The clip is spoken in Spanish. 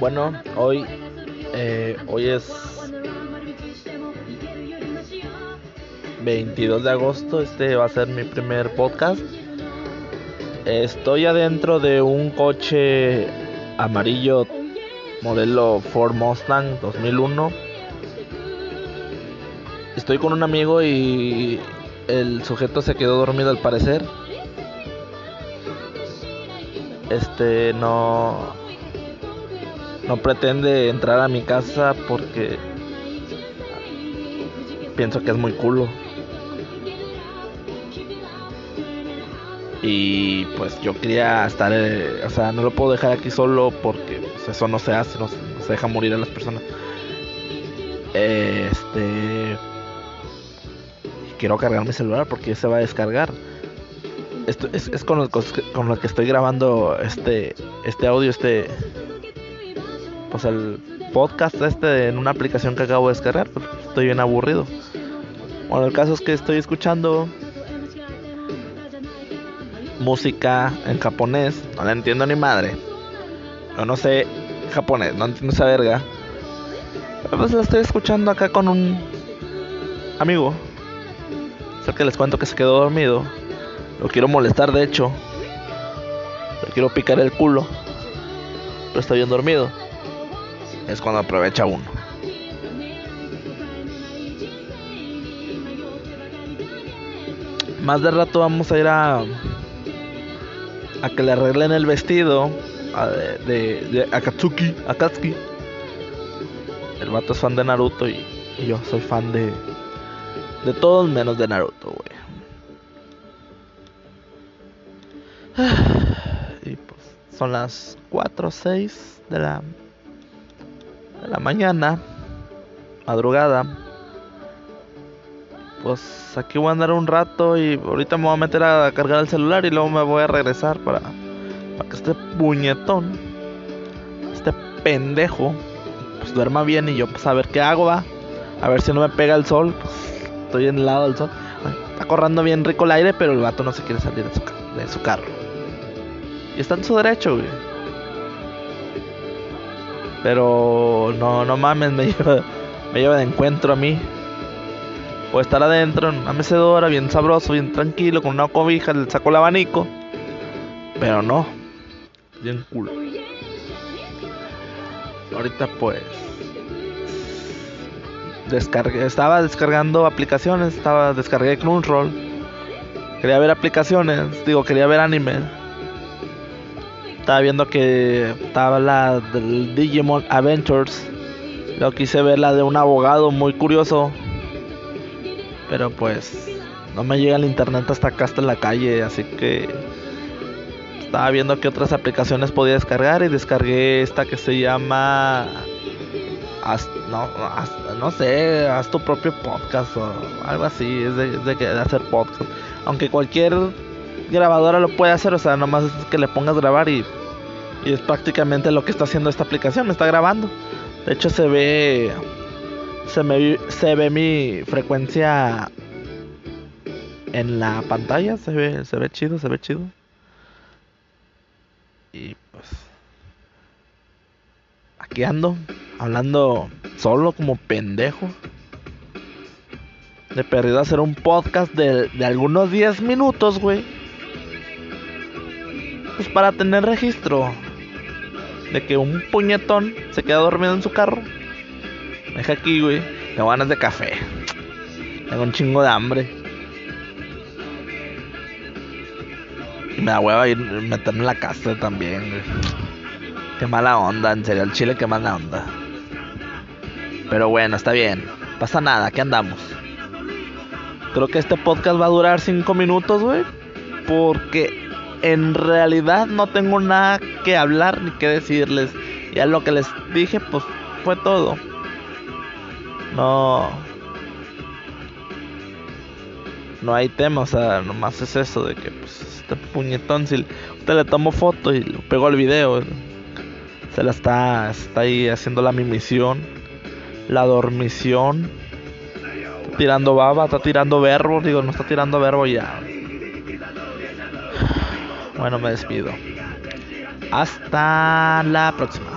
Bueno, hoy, eh, hoy es 22 de agosto, este va a ser mi primer podcast. Estoy adentro de un coche amarillo modelo Ford Mustang 2001. Estoy con un amigo y el sujeto se quedó dormido al parecer. Este no no pretende entrar a mi casa porque pienso que es muy culo. Y pues yo quería estar, eh, o sea, no lo puedo dejar aquí solo porque pues, eso no se hace, no, se deja morir a las personas. Este. Quiero cargar mi celular porque se va a descargar. Esto es, es con, lo, con lo que estoy grabando este, este audio, este, pues el podcast este en una aplicación que acabo de descargar, pues, estoy bien aburrido. Bueno, el caso es que estoy escuchando música en japonés, no la entiendo ni madre. Yo no sé japonés, no entiendo esa verga. Pero pues la estoy escuchando acá con un amigo. Es que les cuento que se quedó dormido. Lo quiero molestar, de hecho. Le quiero picar el culo. Pero está bien dormido es cuando aprovecha uno. Más de rato vamos a ir a a que le arreglen el vestido de, de, Akatsuki, Akatsuki. El vato es fan de Naruto y, yo soy fan de de todos menos de Naruto, güey. Y pues son las 4 o 6 de la de la mañana, madrugada. Pues aquí voy a andar un rato y ahorita me voy a meter a cargar el celular y luego me voy a regresar para, que este puñetón, este pendejo, pues duerma bien y yo pues a ver qué hago va. A ver si no me pega el sol, pues estoy en el lado del sol. Está corriendo bien rico el aire, pero el vato no se quiere salir de su, de su carro. Y está en su derecho. Pero no, no mames, me lleva, me lleva de encuentro a mí. O estar adentro en una mecedora, bien sabroso, bien tranquilo, con una cobija, le saco el abanico. Pero no, bien culo. Ahorita pues descargué, estaba descargando aplicaciones, estaba descargué Crunchyroll. Quería ver aplicaciones, digo, quería ver anime estaba viendo que estaba la del Digimon Adventures. Yo quise ver la de un abogado muy curioso. Pero pues no me llega el internet hasta acá, hasta la calle. Así que estaba viendo qué otras aplicaciones podía descargar. Y descargué esta que se llama... no, no sé, haz tu propio podcast o algo así. Es de, de, de hacer podcast. Aunque cualquier grabadora lo puede hacer, o sea, nomás es que le pongas grabar y es prácticamente lo que está haciendo esta aplicación, me está grabando. De hecho se ve se me se ve mi frecuencia en la pantalla, se ve se ve chido, se ve chido. Y pues aquí ando hablando solo como pendejo. De perdido hacer un podcast de, de algunos 10 minutos, güey. Pues para tener registro de que un puñetón se queda dormido en su carro. Deja aquí, güey. Tengo ganas de café. Tengo un chingo de hambre. Y me da hueva ir meterme en la casa también, güey. Qué mala onda, en serio, el chile qué mala onda. Pero bueno, está bien. Pasa nada, aquí andamos. Creo que este podcast va a durar 5 minutos, güey. Porque en realidad no tengo nada que hablar ni que decirles. Ya lo que les dije, pues fue todo. No. No hay tema, o sea, nomás es eso de que, pues, este puñetón, si usted le tomo foto y pegó al video, se la está, está ahí haciendo la mimisión, la dormición, tirando baba, está tirando verbo, digo, no está tirando verbo ya. Bueno, me despido. Hasta la próxima.